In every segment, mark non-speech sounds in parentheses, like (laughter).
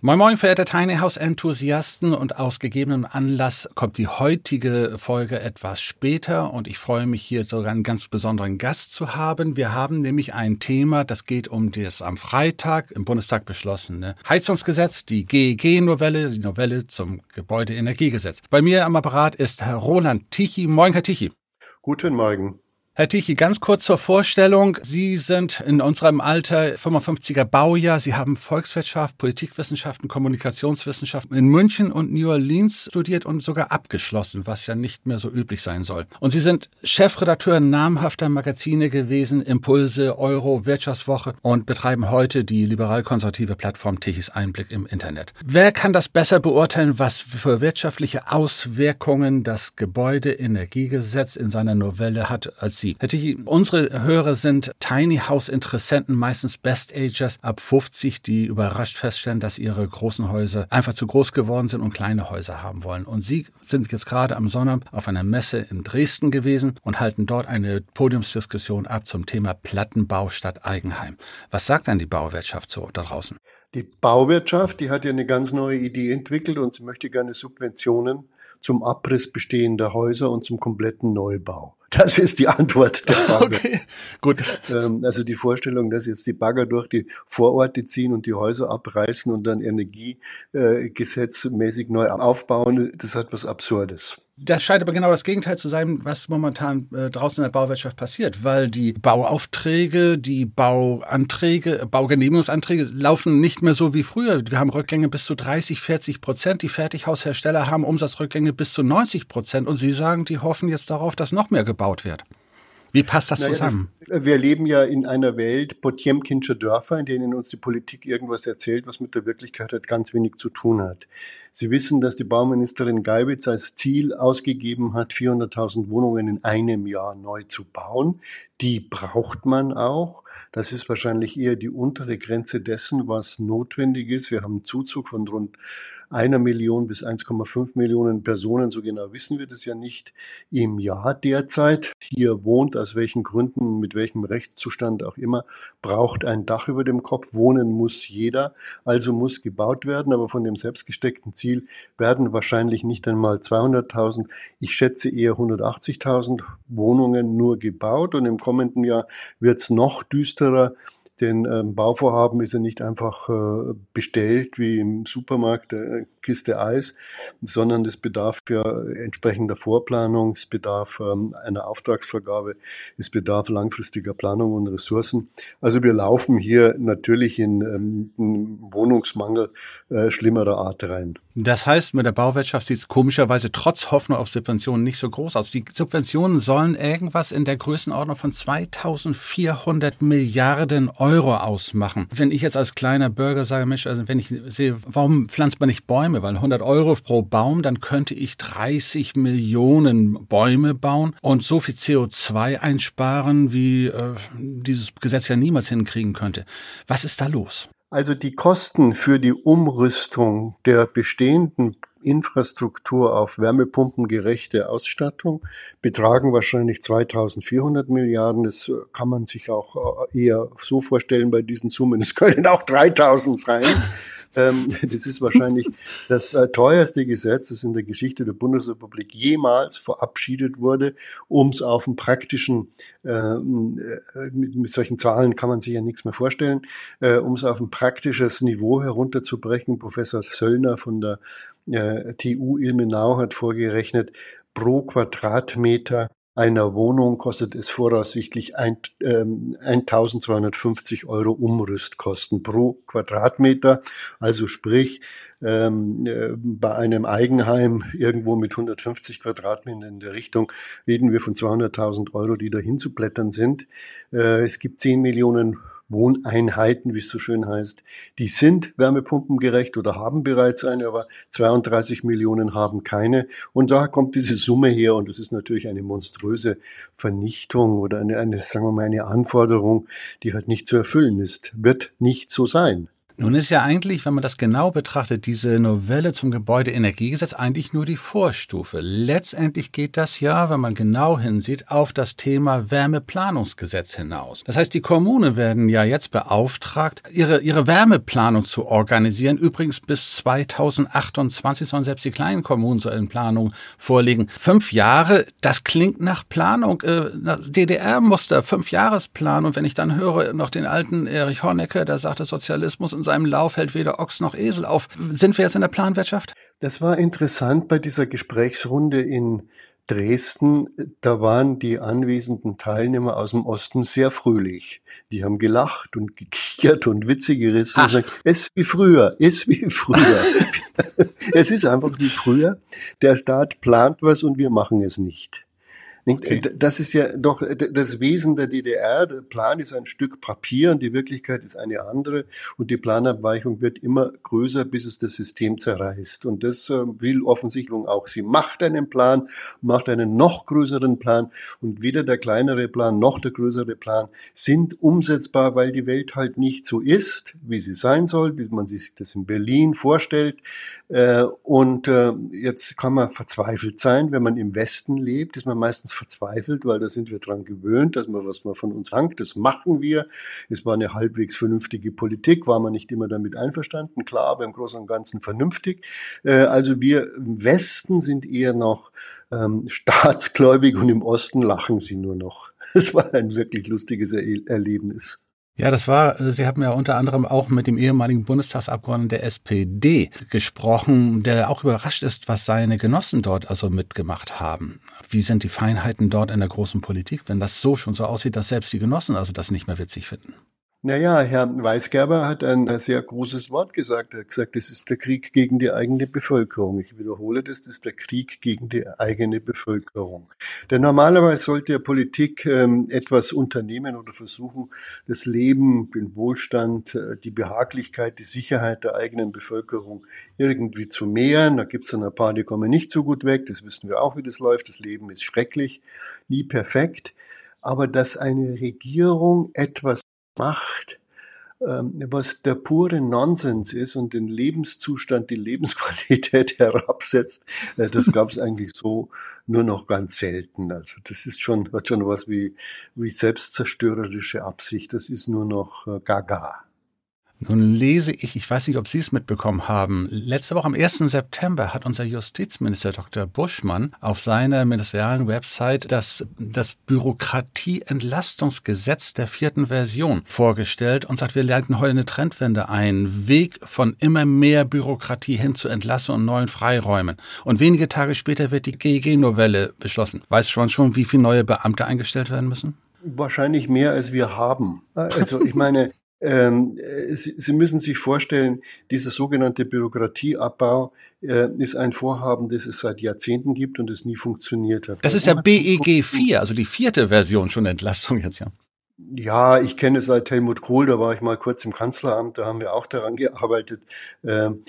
Moin Moin, verehrte Tiny House Enthusiasten und aus gegebenem Anlass kommt die heutige Folge etwas später und ich freue mich hier sogar einen ganz besonderen Gast zu haben. Wir haben nämlich ein Thema, das geht um das am Freitag im Bundestag beschlossene Heizungsgesetz, die GEG-Novelle, die Novelle zum Gebäudeenergiegesetz. Bei mir am Apparat ist Herr Roland Tichy. Moin, Herr Tichy. Guten Morgen. Herr Tichy, ganz kurz zur Vorstellung. Sie sind in unserem Alter 55er Baujahr. Sie haben Volkswirtschaft, Politikwissenschaften, Kommunikationswissenschaften in München und New Orleans studiert und sogar abgeschlossen, was ja nicht mehr so üblich sein soll. Und Sie sind Chefredakteur namhafter Magazine gewesen, Impulse, Euro, Wirtschaftswoche und betreiben heute die liberal-konservative Plattform Tichys Einblick im Internet. Wer kann das besser beurteilen, was für wirtschaftliche Auswirkungen das Gebäudeenergiegesetz in seiner Novelle hat, als Sie? Tichy, unsere Hörer sind Tiny House Interessenten, meistens Best Agers ab 50, die überrascht feststellen, dass ihre großen Häuser einfach zu groß geworden sind und kleine Häuser haben wollen. Und Sie sind jetzt gerade am Sonnabend auf einer Messe in Dresden gewesen und halten dort eine Podiumsdiskussion ab zum Thema Plattenbau statt Eigenheim. Was sagt dann die Bauwirtschaft so da draußen? Die Bauwirtschaft, die hat ja eine ganz neue Idee entwickelt und sie möchte gerne Subventionen zum Abriss bestehender Häuser und zum kompletten Neubau. Das ist die Antwort der (laughs) Frage. Okay, gut. Ähm, also die Vorstellung, dass jetzt die Bagger durch die Vororte ziehen und die Häuser abreißen und dann energiegesetzmäßig neu aufbauen, das hat was Absurdes. Das scheint aber genau das Gegenteil zu sein, was momentan äh, draußen in der Bauwirtschaft passiert, weil die Bauaufträge, die Bauanträge, Baugenehmigungsanträge laufen nicht mehr so wie früher. Wir haben Rückgänge bis zu 30, 40 Prozent. Die Fertighaushersteller haben Umsatzrückgänge bis zu 90 Prozent und sie sagen, die hoffen jetzt darauf, dass noch mehr gebaut wird. Wie passt das zusammen? das, wir leben ja in einer Welt Potjemkinscher Dörfer, in denen uns die Politik irgendwas erzählt, was mit der Wirklichkeit halt ganz wenig zu tun hat. Sie wissen, dass die Bauministerin Geibitz als Ziel ausgegeben hat, 400.000 Wohnungen in einem Jahr neu zu bauen. Die braucht man auch. Das ist wahrscheinlich eher die untere Grenze dessen, was notwendig ist. Wir haben einen Zuzug von rund einer Million bis 1,5 Millionen Personen, so genau wissen wir das ja nicht, im Jahr derzeit hier wohnt, aus welchen Gründen, mit welchem Rechtszustand auch immer, braucht ein Dach über dem Kopf. Wohnen muss jeder, also muss gebaut werden, aber von dem selbstgesteckten Ziel werden wahrscheinlich nicht einmal 200.000, ich schätze eher 180.000 Wohnungen nur gebaut und im kommenden Jahr wird es noch düsterer. Denn ähm, Bauvorhaben ist ja nicht einfach äh, bestellt wie im Supermarkt äh, Kiste Eis, sondern es bedarf ja entsprechender Vorplanung, es bedarf ähm, einer Auftragsvergabe, es bedarf langfristiger Planung und Ressourcen. Also wir laufen hier natürlich in ähm, Wohnungsmangel äh, schlimmerer Art rein. Das heißt, mit der Bauwirtschaft sieht es komischerweise trotz Hoffnung auf Subventionen nicht so groß aus. Die Subventionen sollen irgendwas in der Größenordnung von 2400 Milliarden Euro ausmachen. Wenn ich jetzt als kleiner Bürger sage, Mensch, also wenn ich sehe, warum pflanzt man nicht Bäume? Weil 100 Euro pro Baum, dann könnte ich 30 Millionen Bäume bauen und so viel CO2 einsparen, wie äh, dieses Gesetz ja niemals hinkriegen könnte. Was ist da los? Also die Kosten für die Umrüstung der bestehenden Infrastruktur auf wärmepumpengerechte Ausstattung betragen wahrscheinlich 2400 Milliarden. Das kann man sich auch äh, eher so vorstellen bei diesen Summen. Es können auch 3000 sein. Ähm, (laughs) das ist wahrscheinlich das äh, teuerste Gesetz, das in der Geschichte der Bundesrepublik jemals verabschiedet wurde, um es auf dem praktischen, ähm, äh, mit, mit, solchen Zahlen kann man sich ja nichts mehr vorstellen, äh, um es auf ein praktisches Niveau herunterzubrechen. Professor Söllner von der äh, TU Ilmenau hat vorgerechnet, pro Quadratmeter einer Wohnung kostet es voraussichtlich ein, ähm, 1250 Euro Umrüstkosten pro Quadratmeter. Also sprich, ähm, äh, bei einem Eigenheim irgendwo mit 150 Quadratmetern in der Richtung reden wir von 200.000 Euro, die dahin zu blättern sind. Äh, es gibt 10 Millionen Wohneinheiten, wie es so schön heißt, die sind wärmepumpengerecht oder haben bereits eine, aber 32 Millionen haben keine. Und da kommt diese Summe her und das ist natürlich eine monströse Vernichtung oder eine, eine sagen wir mal, eine Anforderung, die halt nicht zu erfüllen ist. Wird nicht so sein. Nun ist ja eigentlich, wenn man das genau betrachtet, diese Novelle zum Gebäudeenergiegesetz eigentlich nur die Vorstufe. Letztendlich geht das ja, wenn man genau hinsieht, auf das Thema Wärmeplanungsgesetz hinaus. Das heißt, die Kommunen werden ja jetzt beauftragt, ihre, ihre Wärmeplanung zu organisieren. Übrigens bis 2028 sollen selbst die kleinen Kommunen so eine Planung vorlegen. Fünf Jahre, das klingt nach Planung, äh, DDR-Muster, Fünfjahresplan. Und wenn ich dann höre noch den alten Erich Honecker, der sagte, Sozialismus und seinem Lauf hält weder Ochs noch Esel auf. Sind wir jetzt in der Planwirtschaft? Das war interessant bei dieser Gesprächsrunde in Dresden. Da waren die anwesenden Teilnehmer aus dem Osten sehr fröhlich. Die haben gelacht und gekichert und Witze gerissen. Und gesagt, es ist wie früher, es ist wie früher. (laughs) es ist einfach wie früher. Der Staat plant was und wir machen es nicht. Okay. Das ist ja doch das Wesen der DDR. Der Plan ist ein Stück Papier und die Wirklichkeit ist eine andere. Und die Planabweichung wird immer größer, bis es das System zerreißt. Und das äh, will offensichtlich auch sie. Macht einen Plan, macht einen noch größeren Plan. Und weder der kleinere Plan noch der größere Plan sind umsetzbar, weil die Welt halt nicht so ist, wie sie sein soll, wie man sich das in Berlin vorstellt. Äh, und äh, jetzt kann man verzweifelt sein, wenn man im Westen lebt, ist man meistens verzweifelt, weil da sind wir dran gewöhnt, dass man was man von uns hangt, das machen wir. Es war eine halbwegs vernünftige Politik, war man nicht immer damit einverstanden, klar, aber im Großen und Ganzen vernünftig. Äh, also wir im Westen sind eher noch ähm, (laughs) staatsgläubig und im Osten lachen sie nur noch. Es war ein wirklich lustiges Erlebnis. Ja, das war, äh, Sie haben ja unter anderem auch mit dem ehemaligen Bundestagsabgeordneten der SPD gesprochen, der auch überrascht ist, was seine Genossen dort also mitgemacht haben. Wie sind die Feinheiten dort in der großen Politik, wenn das so schon so aussieht, dass selbst die Genossen also das nicht mehr witzig finden? Naja, Herr Weisgerber hat ein sehr großes Wort gesagt. Er hat gesagt, das ist der Krieg gegen die eigene Bevölkerung. Ich wiederhole das, das ist der Krieg gegen die eigene Bevölkerung. Denn normalerweise sollte ja Politik ähm, etwas unternehmen oder versuchen, das Leben, den Wohlstand, äh, die Behaglichkeit, die Sicherheit der eigenen Bevölkerung irgendwie zu mehren. Da gibt es dann ein paar, die kommen nicht so gut weg. Das wissen wir auch, wie das läuft. Das Leben ist schrecklich, nie perfekt. Aber dass eine Regierung etwas macht, ähm, was der pure Nonsens ist und den Lebenszustand, die Lebensqualität (laughs) herabsetzt, äh, das (laughs) gab es eigentlich so nur noch ganz selten. Also das ist schon, hat schon was wie, wie selbstzerstörerische Absicht. Das ist nur noch äh, Gaga. Nun lese ich, ich weiß nicht, ob Sie es mitbekommen haben, letzte Woche am 1. September hat unser Justizminister Dr. Buschmann auf seiner ministerialen Website das, das Bürokratieentlastungsgesetz der vierten Version vorgestellt und sagt, wir leiten heute eine Trendwende ein. Weg von immer mehr Bürokratie hin zu Entlassung und neuen Freiräumen. Und wenige Tage später wird die GEG-Novelle beschlossen. Weiß man schon, wie viele neue Beamte eingestellt werden müssen? Wahrscheinlich mehr, als wir haben. Also ich meine, Sie, Sie, müssen sich vorstellen, dieser sogenannte Bürokratieabbau äh, ist ein Vorhaben, das es seit Jahrzehnten gibt und es nie funktioniert hat. Das ist ja BEG 4, also die vierte Version schon Entlastung jetzt, ja. Ja, ich kenne es seit Helmut Kohl, da war ich mal kurz im Kanzleramt, da haben wir auch daran gearbeitet. Ähm,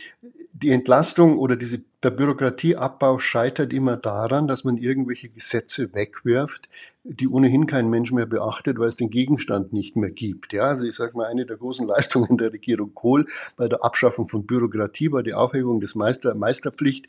die Entlastung oder diese, der Bürokratieabbau scheitert immer daran, dass man irgendwelche Gesetze wegwirft, die ohnehin kein Mensch mehr beachtet, weil es den Gegenstand nicht mehr gibt. Ja, also ich sage mal, eine der großen Leistungen der Regierung Kohl bei der Abschaffung von Bürokratie war die Aufhebung des Meister, Meisterpflicht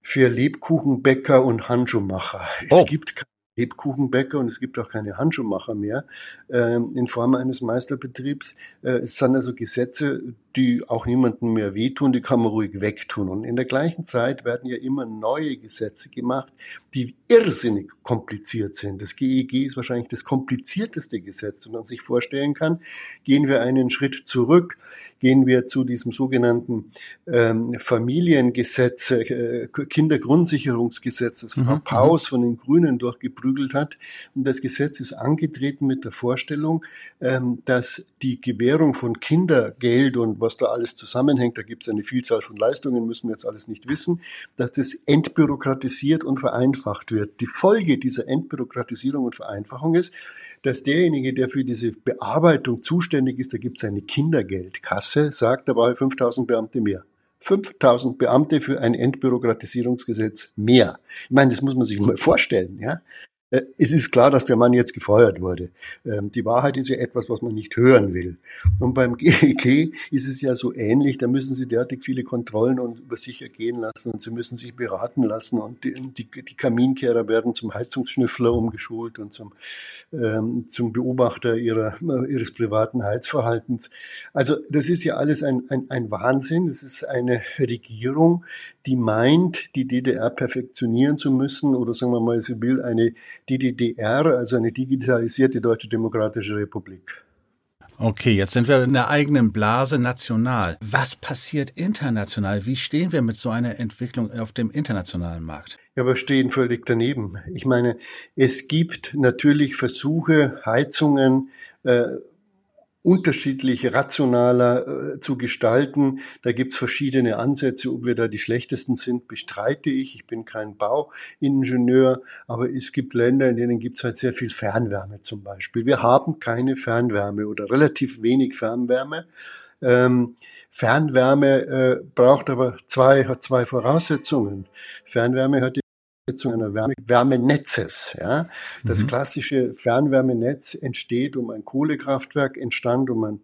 für Lebkuchenbäcker und Handschuhmacher. Oh. Es gibt Lebkuchenbäcker und es gibt auch keine Handschuhmacher mehr äh, in Form eines Meisterbetriebs. Äh, es sind also Gesetze, die auch niemandem mehr wehtun, die kann man ruhig wegtun. Und in der gleichen Zeit werden ja immer neue Gesetze gemacht, die irrsinnig kompliziert sind. Das GEG e ist wahrscheinlich das komplizierteste Gesetz, das man sich vorstellen kann. Gehen wir einen Schritt zurück, gehen wir zu diesem sogenannten ähm, Familiengesetz, äh, Kindergrundsicherungsgesetz, das Frau mhm. Paus von den Grünen durchgeprügelt hat. Und das Gesetz ist angetreten mit der Vorstellung, ähm, dass die Gewährung von Kindergeld und was da alles zusammenhängt, da gibt es eine Vielzahl von Leistungen, müssen wir jetzt alles nicht wissen, dass das entbürokratisiert und vereinfacht wird. Die Folge dieser Entbürokratisierung und Vereinfachung ist, dass derjenige, der für diese Bearbeitung zuständig ist, da gibt es eine Kindergeldkasse, sagt, da brauche ich 5000 Beamte mehr. 5000 Beamte für ein Entbürokratisierungsgesetz mehr. Ich meine, das muss man sich mal vorstellen, ja. Äh, es ist klar, dass der Mann jetzt gefeuert wurde. Ähm, die Wahrheit ist ja etwas, was man nicht hören will. Und beim GEG (laughs) ist es ja so ähnlich. Da müssen Sie derartig viele Kontrollen und über sich ergehen lassen und Sie müssen sich beraten lassen und die, die, die Kaminkehrer werden zum Heizungsschnüffler umgeschult und zum, ähm, zum Beobachter ihrer, ihres privaten Heizverhaltens. Also das ist ja alles ein, ein, ein Wahnsinn. Es ist eine Regierung, die meint, die DDR perfektionieren zu müssen oder sagen wir mal, sie will eine die DDR, also eine digitalisierte Deutsche Demokratische Republik. Okay, jetzt sind wir in der eigenen Blase national. Was passiert international? Wie stehen wir mit so einer Entwicklung auf dem internationalen Markt? Ja, wir stehen völlig daneben. Ich meine, es gibt natürlich Versuche, Heizungen äh, unterschiedlich rationaler äh, zu gestalten. Da gibt's verschiedene Ansätze. Ob wir da die schlechtesten sind, bestreite ich. Ich bin kein Bauingenieur, aber es gibt Länder, in denen gibt's halt sehr viel Fernwärme zum Beispiel. Wir haben keine Fernwärme oder relativ wenig Fernwärme. Ähm, Fernwärme äh, braucht aber zwei, hat zwei Voraussetzungen. Fernwärme hat einer Wärme Wärmenetzes. Ja? Das mhm. klassische Fernwärmenetz entsteht um ein Kohlekraftwerk, entstand um ein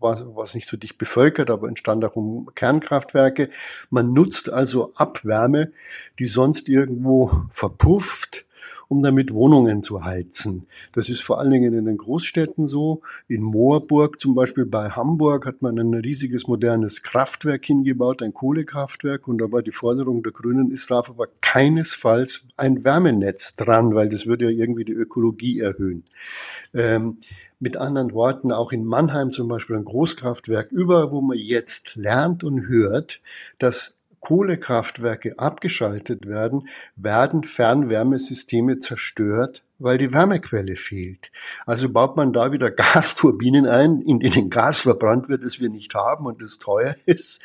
war, war nicht so dicht bevölkert, aber entstand auch um Kernkraftwerke. Man nutzt also Abwärme, die sonst irgendwo verpufft um damit Wohnungen zu heizen. Das ist vor allen Dingen in den Großstädten so. In Moorburg zum Beispiel bei Hamburg hat man ein riesiges modernes Kraftwerk hingebaut, ein Kohlekraftwerk. Und da war die Forderung der Grünen, es darf aber keinesfalls ein Wärmenetz dran, weil das würde ja irgendwie die Ökologie erhöhen. Ähm, mit anderen Worten, auch in Mannheim zum Beispiel ein Großkraftwerk, überall, wo man jetzt lernt und hört, dass Kohlekraftwerke abgeschaltet werden, werden Fernwärmesysteme zerstört, weil die Wärmequelle fehlt. Also baut man da wieder (laughs) Gasturbinen ein, in denen Gas verbrannt wird, das wir nicht haben und das teuer (laughs) ist.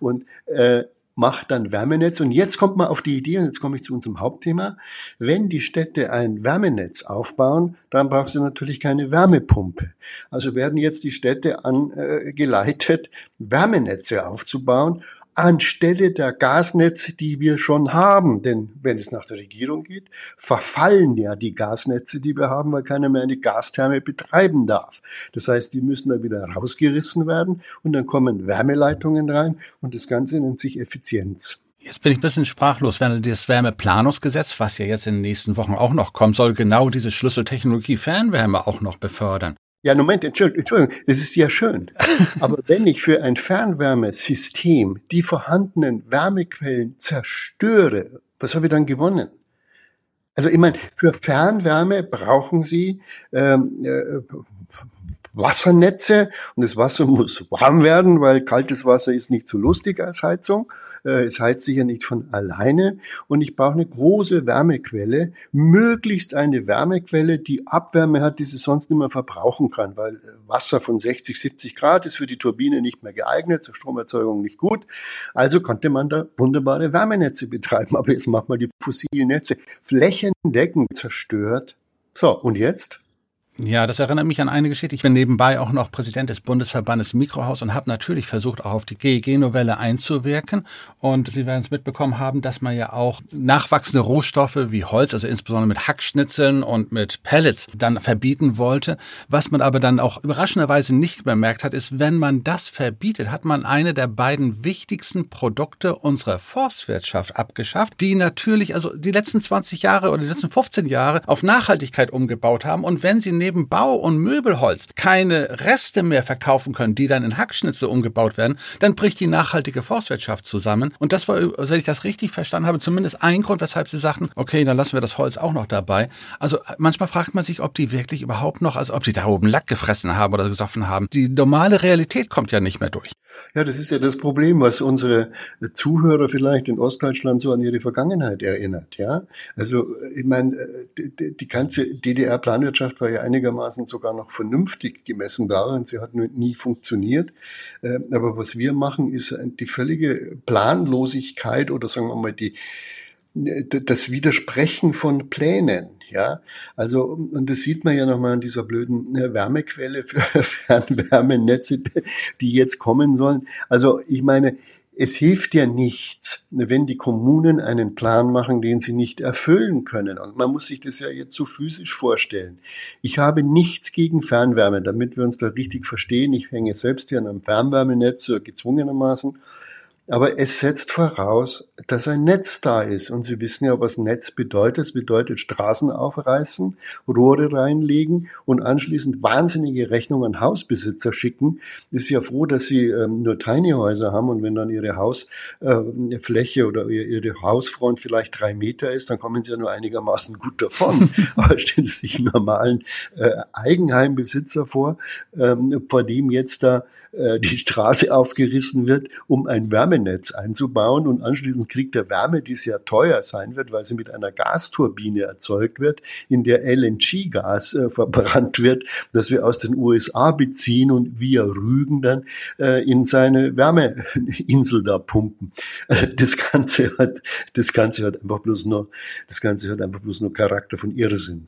Und äh, macht dann Wärmenetz. Und jetzt kommt man auf die Idee, und jetzt komme ich zu unserem Hauptthema, wenn die Städte ein Wärmenetz aufbauen, dann braucht sie natürlich keine Wärmepumpe. Also werden jetzt die Städte angeleitet, Wärmenetze aufzubauen anstelle der Gasnetze, die wir schon haben. Denn wenn es nach der Regierung geht, verfallen ja die Gasnetze, die wir haben, weil keiner mehr eine Gastherme betreiben darf. Das heißt, die müssen dann wieder rausgerissen werden und dann kommen Wärmeleitungen rein und das Ganze nennt sich Effizienz. Jetzt bin ich ein bisschen sprachlos, wenn das Wärmeplanungsgesetz, was ja jetzt in den nächsten Wochen auch noch kommt, soll genau diese Schlüsseltechnologie Fernwärme auch noch befördern. Ja, Moment, Entschuldigung, das ist ja schön. (laughs) Aber wenn ich für ein Fernwärmesystem die vorhandenen Wärmequellen zerstöre, was habe ich dann gewonnen? Also ich meine, für Fernwärme brauchen Sie ähm, äh, Wassernetze und das Wasser muss warm werden, weil kaltes Wasser ist nicht so lustig als Heizung. Äh, es heizt sich ja nicht von alleine und ich brauche eine große Wärmequelle, möglichst eine Wärmequelle, die Abwärme hat, die sie sonst nicht mehr verbrauchen kann, weil äh, Wasser von 60, 70 Grad ist für die Turbine nicht mehr geeignet, zur Stromerzeugung nicht gut. Also konnte man da wunderbare Wärmenetze betreiben. Aber jetzt macht man die fossilen Netze flächendeckend zerstört. So, und jetzt? Ja, das erinnert mich an eine Geschichte. Ich bin nebenbei auch noch Präsident des Bundesverbandes Mikrohaus und habe natürlich versucht, auch auf die GEG-Novelle einzuwirken. Und Sie werden es mitbekommen haben, dass man ja auch nachwachsende Rohstoffe wie Holz, also insbesondere mit Hackschnitzeln und mit Pellets, dann verbieten wollte. Was man aber dann auch überraschenderweise nicht bemerkt hat, ist, wenn man das verbietet, hat man eine der beiden wichtigsten Produkte unserer Forstwirtschaft abgeschafft, die natürlich also die letzten 20 Jahre oder die letzten 15 Jahre auf Nachhaltigkeit umgebaut haben. Und wenn sie neben Bau- und Möbelholz keine Reste mehr verkaufen können, die dann in Hackschnitze umgebaut werden, dann bricht die nachhaltige Forstwirtschaft zusammen. Und das war, wenn ich das richtig verstanden habe, zumindest ein Grund, weshalb sie sagten, okay, dann lassen wir das Holz auch noch dabei. Also manchmal fragt man sich, ob die wirklich überhaupt noch, also ob die da oben Lack gefressen haben oder gesoffen haben. Die normale Realität kommt ja nicht mehr durch. Ja, das ist ja das Problem, was unsere Zuhörer vielleicht in Ostdeutschland so an ihre Vergangenheit erinnert. Ja, also ich meine, die, die ganze DDR-Planwirtschaft war ja einigermaßen sogar noch vernünftig gemessen daran. Sie hat nie funktioniert. Ähm, aber was wir machen, ist die völlige Planlosigkeit oder sagen wir mal die das Widersprechen von Plänen. Ja, also, und das sieht man ja nochmal an dieser blöden äh, Wärmequelle für (laughs) Fernwärmenetze, die jetzt kommen sollen. Also, ich meine, es hilft ja nichts, wenn die Kommunen einen Plan machen, den sie nicht erfüllen können. Und man muss sich das ja jetzt so physisch vorstellen. Ich habe nichts gegen Fernwärme, damit wir uns da richtig verstehen. Ich hänge selbst hier an einem Fernwärmenetz, gezwungenermaßen. Aber es setzt voraus, dass ein Netz da ist. Und Sie wissen ja, was Netz bedeutet. Es bedeutet Straßen aufreißen, Rohre reinlegen und anschließend wahnsinnige Rechnungen an Hausbesitzer schicken. Ist ja froh, dass Sie ähm, nur Tiny Häuser haben und wenn dann Ihre Hausfläche äh, oder Ihre Hausfront vielleicht drei Meter ist, dann kommen Sie ja nur einigermaßen gut davon. (laughs) Aber stellen Sie sich einen normalen äh, Eigenheimbesitzer vor, ähm, vor dem jetzt da äh, die Straße aufgerissen wird, um ein Wärmenetz einzubauen und anschließend kriegt er Wärme, die sehr teuer sein wird, weil sie mit einer Gasturbine erzeugt wird, in der LNG-Gas äh, verbrannt wird, das wir aus den USA beziehen und via Rügen dann äh, in seine Wärmeinsel da pumpen. Also das Ganze hat, das Ganze hat einfach bloß nur, das Ganze hat einfach bloß nur Charakter von Irrsinn.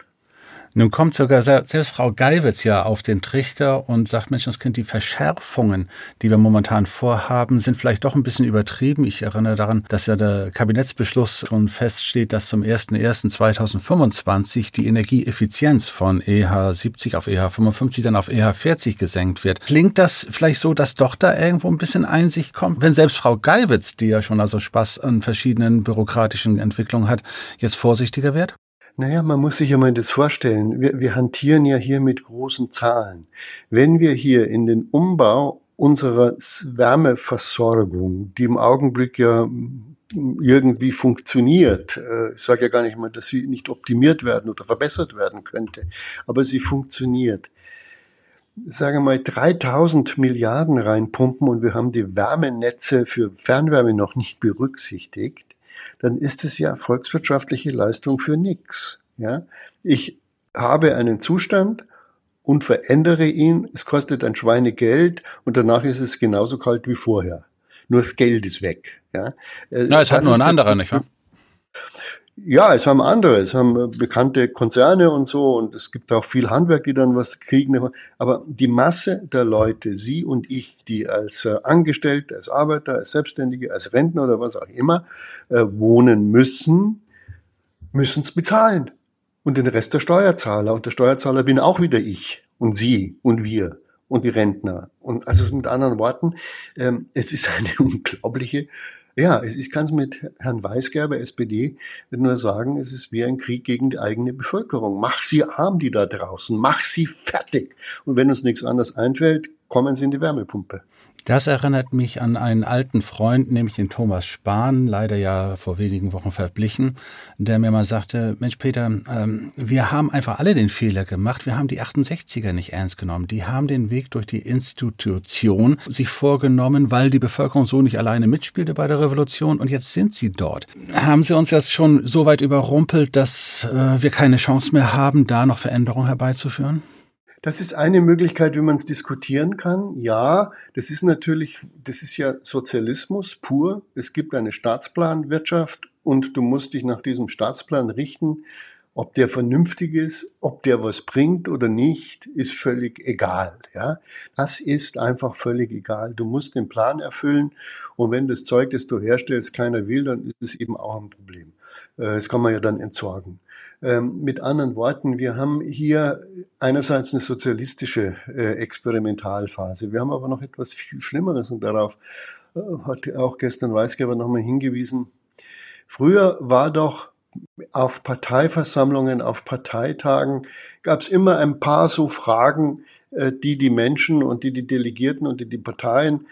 Nun kommt sogar selbst Frau Geiwitz ja auf den Trichter und sagt, Menschenskind, die Verschärfungen, die wir momentan vorhaben, sind vielleicht doch ein bisschen übertrieben. Ich erinnere daran, dass ja der Kabinettsbeschluss schon feststeht, dass zum 01.01.2025 die Energieeffizienz von EH 70 auf EH 55 dann auf EH 40 gesenkt wird. Klingt das vielleicht so, dass doch da irgendwo ein bisschen Einsicht kommt, wenn selbst Frau Geiwitz, die ja schon also Spaß an verschiedenen bürokratischen Entwicklungen hat, jetzt vorsichtiger wird? Naja, man muss sich ja mal das vorstellen. Wir, wir hantieren ja hier mit großen Zahlen. Wenn wir hier in den Umbau unserer Wärmeversorgung, die im Augenblick ja irgendwie funktioniert. Äh, ich sage ja gar nicht mal, dass sie nicht optimiert werden oder verbessert werden könnte, aber sie funktioniert. Sagen wir mal 3000 Milliarden reinpumpen und wir haben die Wärmenetze für Fernwärme noch nicht berücksichtigt dann ist es ja volkswirtschaftliche Leistung für nichts. Ja? Ich habe einen Zustand und verändere ihn, es kostet ein Schweinegeld und danach ist es genauso kalt wie vorher. Nur das Geld ist weg. Ja? Äh, Na, es das hat nur ein anderer, nicht wahr? Ja, es haben andere, es haben äh, bekannte Konzerne und so und es gibt auch viel Handwerk, die dann was kriegen. Aber die Masse der Leute, Sie und ich, die als äh, Angestellte, als Arbeiter, als Selbstständige, als Rentner oder was auch immer äh, wohnen müssen, müssen es bezahlen. Und den Rest der Steuerzahler. Und der Steuerzahler bin auch wieder ich und Sie und wir und die Rentner. Und also mit anderen Worten, ähm, es ist eine (laughs) unglaubliche ja, ich kann es mit Herrn Weisgerber, SPD, nur sagen, es ist wie ein Krieg gegen die eigene Bevölkerung. Mach sie arm, die da draußen. Mach sie fertig. Und wenn uns nichts anderes einfällt, kommen sie in die Wärmepumpe. Das erinnert mich an einen alten Freund, nämlich den Thomas Spahn, leider ja vor wenigen Wochen verblichen, der mir mal sagte, Mensch Peter, ähm, wir haben einfach alle den Fehler gemacht, wir haben die 68er nicht ernst genommen. Die haben den Weg durch die Institution sich vorgenommen, weil die Bevölkerung so nicht alleine mitspielte bei der Revolution und jetzt sind sie dort. Haben sie uns jetzt schon so weit überrumpelt, dass äh, wir keine Chance mehr haben, da noch Veränderungen herbeizuführen? Das ist eine Möglichkeit, wie man es diskutieren kann. Ja, das ist natürlich, das ist ja Sozialismus pur. Es gibt eine Staatsplanwirtschaft und du musst dich nach diesem Staatsplan richten. Ob der vernünftig ist, ob der was bringt oder nicht, ist völlig egal. Ja, das ist einfach völlig egal. Du musst den Plan erfüllen und wenn das Zeug, das du herstellst, keiner will, dann ist es eben auch ein Problem. Äh, das kann man ja dann entsorgen. Ähm, mit anderen Worten, wir haben hier einerseits eine sozialistische äh, Experimentalphase. Wir haben aber noch etwas viel Schlimmeres und darauf äh, hat auch gestern Weisgeber nochmal hingewiesen. Früher war doch auf Parteiversammlungen, auf Parteitagen gab es immer ein paar so Fragen, äh, die die Menschen und die die Delegierten und die die Parteien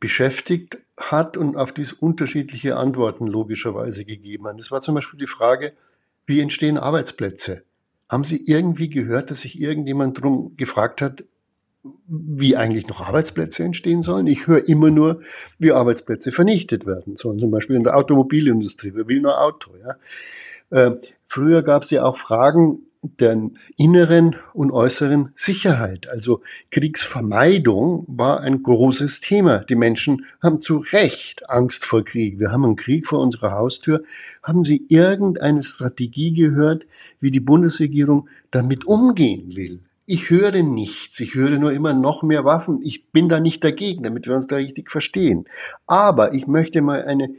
beschäftigt hat und auf die es unterschiedliche Antworten logischerweise gegeben hat. Das war zum Beispiel die Frage, wie entstehen Arbeitsplätze? Haben Sie irgendwie gehört, dass sich irgendjemand darum gefragt hat, wie eigentlich noch Arbeitsplätze entstehen sollen? Ich höre immer nur, wie Arbeitsplätze vernichtet werden sollen, zum Beispiel in der Automobilindustrie. Wer will nur Auto? Ja? Äh, früher gab es ja auch Fragen, der inneren und äußeren Sicherheit. Also Kriegsvermeidung war ein großes Thema. Die Menschen haben zu Recht Angst vor Krieg. Wir haben einen Krieg vor unserer Haustür. Haben Sie irgendeine Strategie gehört, wie die Bundesregierung damit umgehen will? Ich höre nichts. Ich höre nur immer noch mehr Waffen. Ich bin da nicht dagegen, damit wir uns da richtig verstehen. Aber ich möchte mal eine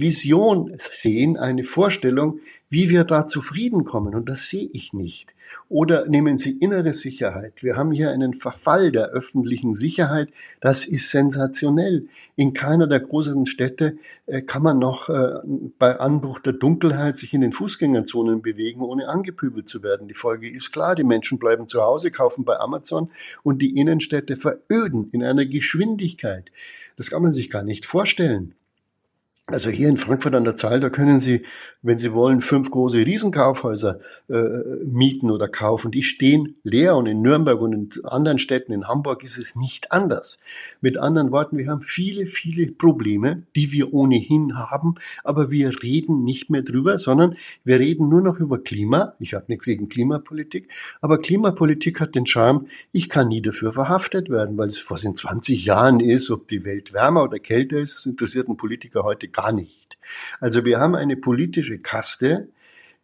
Vision sehen, eine Vorstellung, wie wir da zufrieden kommen. Und das sehe ich nicht. Oder nehmen Sie innere Sicherheit. Wir haben hier einen Verfall der öffentlichen Sicherheit. Das ist sensationell. In keiner der großen Städte äh, kann man noch äh, bei Anbruch der Dunkelheit sich in den Fußgängerzonen bewegen, ohne angepübelt zu werden. Die Folge ist klar. Die Menschen bleiben zu Hause, kaufen bei Amazon und die Innenstädte veröden in einer Geschwindigkeit. Das kann man sich gar nicht vorstellen. Also hier in Frankfurt an der Zahl, da können Sie, wenn Sie wollen, fünf große Riesenkaufhäuser äh, mieten oder kaufen. Die stehen leer und in Nürnberg und in anderen Städten, in Hamburg ist es nicht anders. Mit anderen Worten, wir haben viele, viele Probleme, die wir ohnehin haben, aber wir reden nicht mehr drüber, sondern wir reden nur noch über Klima. Ich habe nichts gegen Klimapolitik, aber Klimapolitik hat den Charme, ich kann nie dafür verhaftet werden, weil es vor 20 Jahren ist, ob die Welt wärmer oder kälter ist, interessiert einen Politiker heute gar nicht. Also wir haben eine politische Kaste,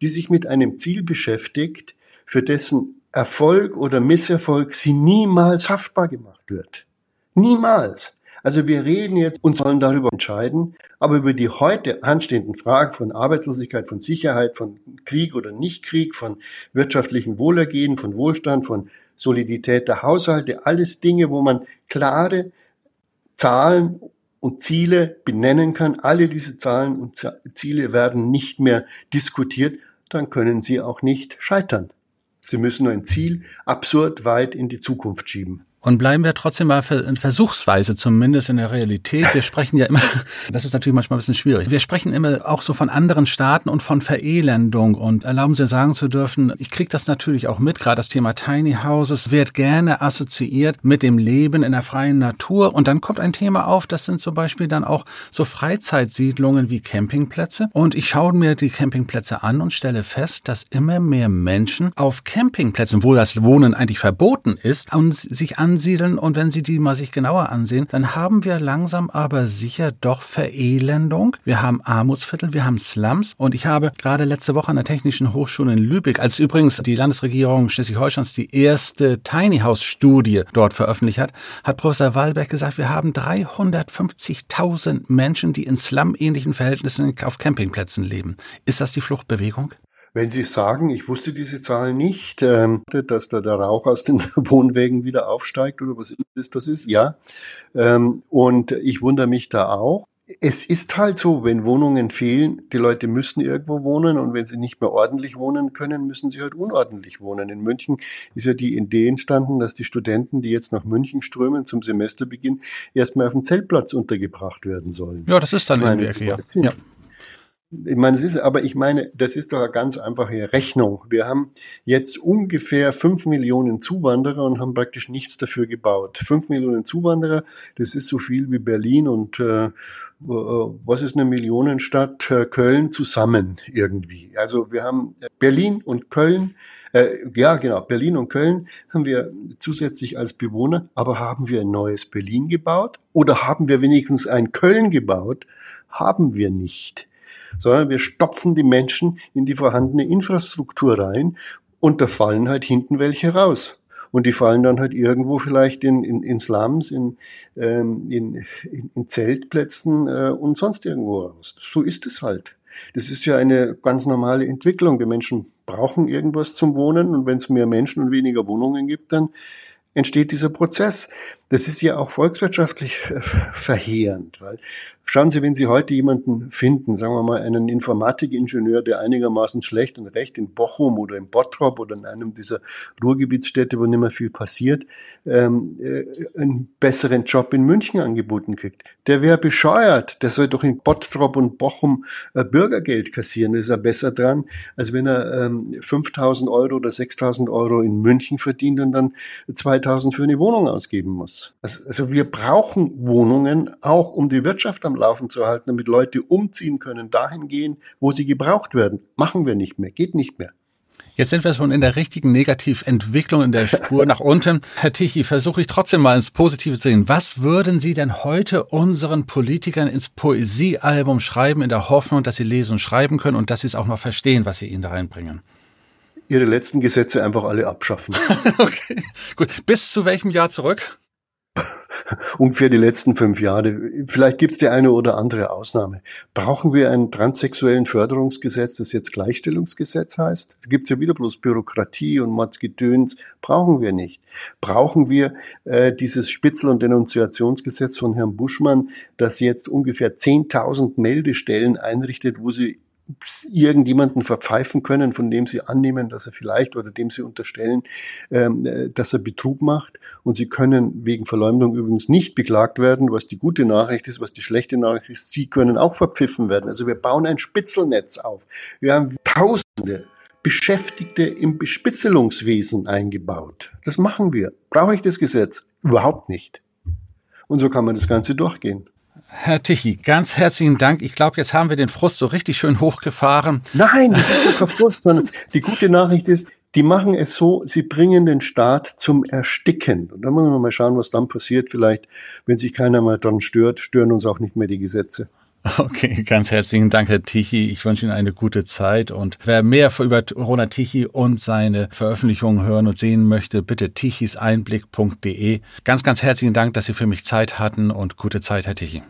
die sich mit einem Ziel beschäftigt, für dessen Erfolg oder Misserfolg sie niemals haftbar gemacht wird. Niemals. Also wir reden jetzt und sollen darüber entscheiden, aber über die heute anstehenden Fragen von Arbeitslosigkeit, von Sicherheit, von Krieg oder Nichtkrieg, von wirtschaftlichem Wohlergehen, von Wohlstand, von Solidität der Haushalte, alles Dinge, wo man klare Zahlen und Ziele benennen kann, alle diese Zahlen und Ziele werden nicht mehr diskutiert, dann können sie auch nicht scheitern. Sie müssen ein Ziel absurd weit in die Zukunft schieben. Und bleiben wir trotzdem mal in Versuchsweise zumindest in der Realität. Wir sprechen ja immer, (laughs) das ist natürlich manchmal ein bisschen schwierig. Wir sprechen immer auch so von anderen Staaten und von Verelendung. Und erlauben Sie sagen zu dürfen, ich kriege das natürlich auch mit, gerade das Thema Tiny Houses wird gerne assoziiert mit dem Leben in der freien Natur. Und dann kommt ein Thema auf, das sind zum Beispiel dann auch so Freizeitsiedlungen wie Campingplätze. Und ich schaue mir die Campingplätze an und stelle fest, dass immer mehr Menschen auf Campingplätzen, wo das Wohnen eigentlich verboten ist, und sich an ansiedeln und wenn Sie die mal sich genauer ansehen, dann haben wir langsam aber sicher doch Verelendung. Wir haben Armutsviertel, wir haben Slums und ich habe gerade letzte Woche an der Technischen Hochschule in Lübeck, als übrigens die Landesregierung Schleswig-Holsteins die erste Tiny House Studie dort veröffentlicht hat, hat Professor Wallberg gesagt, wir haben 350.000 Menschen, die in Slum-ähnlichen Verhältnissen auf Campingplätzen leben. Ist das die Fluchtbewegung? Wenn Sie sagen, ich wusste diese Zahl nicht, ähm, dass da der Rauch aus den (laughs) Wohnwägen wieder aufsteigt oder was ist das ist, ja. Ähm, und ich wundere mich da auch. Es ist halt so, wenn Wohnungen fehlen, die Leute müssen irgendwo wohnen und wenn sie nicht mehr ordentlich wohnen können, müssen sie halt unordentlich wohnen. In München ist ja die Idee entstanden, dass die Studenten, die jetzt nach München strömen zum Semesterbeginn, erstmal auf dem Zeltplatz untergebracht werden sollen. Ja, das ist dann in der Ecke, ja. Ich meine, es ist, aber ich meine, das ist doch eine ganz einfache Rechnung. Wir haben jetzt ungefähr fünf Millionen Zuwanderer und haben praktisch nichts dafür gebaut. Fünf Millionen Zuwanderer, das ist so viel wie Berlin und äh, was ist eine Millionenstadt äh, Köln zusammen irgendwie. Also wir haben Berlin und Köln, äh, ja genau, Berlin und Köln haben wir zusätzlich als Bewohner, aber haben wir ein neues Berlin gebaut oder haben wir wenigstens ein Köln gebaut? Haben wir nicht sondern wir stopfen die Menschen in die vorhandene Infrastruktur rein und da fallen halt hinten welche raus. Und die fallen dann halt irgendwo vielleicht in, in, in Slums, in, ähm, in, in, Zeltplätzen äh, und sonst irgendwo raus. So ist es halt. Das ist ja eine ganz normale Entwicklung. Die Menschen brauchen irgendwas zum Wohnen und wenn es mehr Menschen und weniger Wohnungen gibt, dann entsteht dieser Prozess. Das ist ja auch volkswirtschaftlich äh, verheerend, weil Schauen Sie, wenn Sie heute jemanden finden, sagen wir mal einen Informatikingenieur, der einigermaßen schlecht und recht in Bochum oder in Bottrop oder in einem dieser Ruhrgebietsstädte, wo nicht mehr viel passiert, ähm, äh, einen besseren Job in München angeboten kriegt. Der wäre bescheuert. Der soll doch in Bottrop und Bochum äh, Bürgergeld kassieren. Da ist er besser dran, als wenn er ähm, 5000 Euro oder 6000 Euro in München verdient und dann 2000 für eine Wohnung ausgeben muss. Also, also wir brauchen Wohnungen auch, um die Wirtschaft am Laufen zu halten, damit Leute umziehen können, dahin gehen, wo sie gebraucht werden. Machen wir nicht mehr, geht nicht mehr. Jetzt sind wir schon in der richtigen Negativentwicklung in der Spur nach unten. Herr Tichy, versuche ich trotzdem mal ins Positive zu sehen. Was würden Sie denn heute unseren Politikern ins Poesiealbum schreiben, in der Hoffnung, dass sie lesen und schreiben können und dass sie es auch noch verstehen, was Sie ihnen da reinbringen? Ihre letzten Gesetze einfach alle abschaffen. (laughs) okay, gut. Bis zu welchem Jahr zurück? (laughs) ungefähr die letzten fünf Jahre. Vielleicht gibt es die eine oder andere Ausnahme. Brauchen wir ein transsexuellen Förderungsgesetz, das jetzt Gleichstellungsgesetz heißt? Da gibt es ja wieder bloß Bürokratie und Mordsgedöns. Brauchen wir nicht. Brauchen wir äh, dieses Spitzel- und Denunziationsgesetz von Herrn Buschmann, das jetzt ungefähr 10.000 Meldestellen einrichtet, wo sie irgendjemanden verpfeifen können, von dem sie annehmen, dass er vielleicht oder dem sie unterstellen, ähm, äh, dass er Betrug macht. Und sie können wegen Verleumdung übrigens nicht beklagt werden, was die gute Nachricht ist, was die schlechte Nachricht ist. Sie können auch verpfiffen werden. Also wir bauen ein Spitzelnetz auf. Wir haben Tausende Beschäftigte im Bespitzelungswesen eingebaut. Das machen wir. Brauche ich das Gesetz? Überhaupt nicht. Und so kann man das Ganze durchgehen. Herr Tichy, ganz herzlichen Dank. Ich glaube, jetzt haben wir den Frust so richtig schön hochgefahren. Nein, das ist (laughs) nicht Frust, sondern die gute Nachricht ist, die machen es so, sie bringen den Staat zum Ersticken. Und da muss man mal schauen, was dann passiert. Vielleicht, wenn sich keiner mal dran stört, stören uns auch nicht mehr die Gesetze. Okay, ganz herzlichen Dank, Herr Tichy. Ich wünsche Ihnen eine gute Zeit und wer mehr über Ronald Tichy und seine Veröffentlichungen hören und sehen möchte, bitte tichiseinblick.de. Ganz, ganz herzlichen Dank, dass Sie für mich Zeit hatten und gute Zeit, Herr Tichy.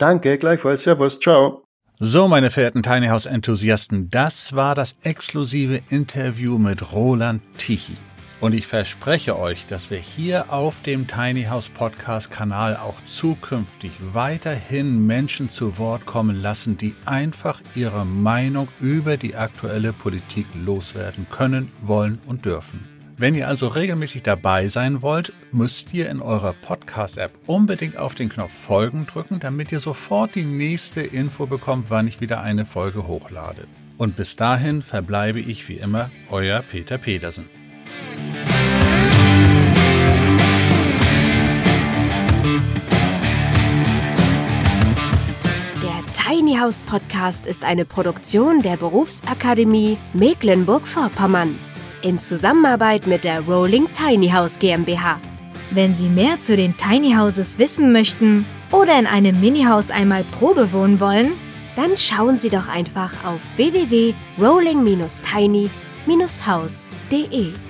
Danke, gleichfalls. Servus, ciao. So, meine verehrten Tiny House Enthusiasten, das war das exklusive Interview mit Roland Tichy. Und ich verspreche euch, dass wir hier auf dem Tiny House Podcast Kanal auch zukünftig weiterhin Menschen zu Wort kommen lassen, die einfach ihre Meinung über die aktuelle Politik loswerden können, wollen und dürfen. Wenn ihr also regelmäßig dabei sein wollt, müsst ihr in eurer Podcast-App unbedingt auf den Knopf Folgen drücken, damit ihr sofort die nächste Info bekommt, wann ich wieder eine Folge hochlade. Und bis dahin verbleibe ich wie immer euer Peter Petersen. Der Tiny House Podcast ist eine Produktion der Berufsakademie Mecklenburg-Vorpommern in Zusammenarbeit mit der Rolling Tiny House GmbH. Wenn Sie mehr zu den Tiny Houses wissen möchten oder in einem Mini-Haus einmal Probe wohnen wollen, dann schauen Sie doch einfach auf www.rolling-tiny-house.de.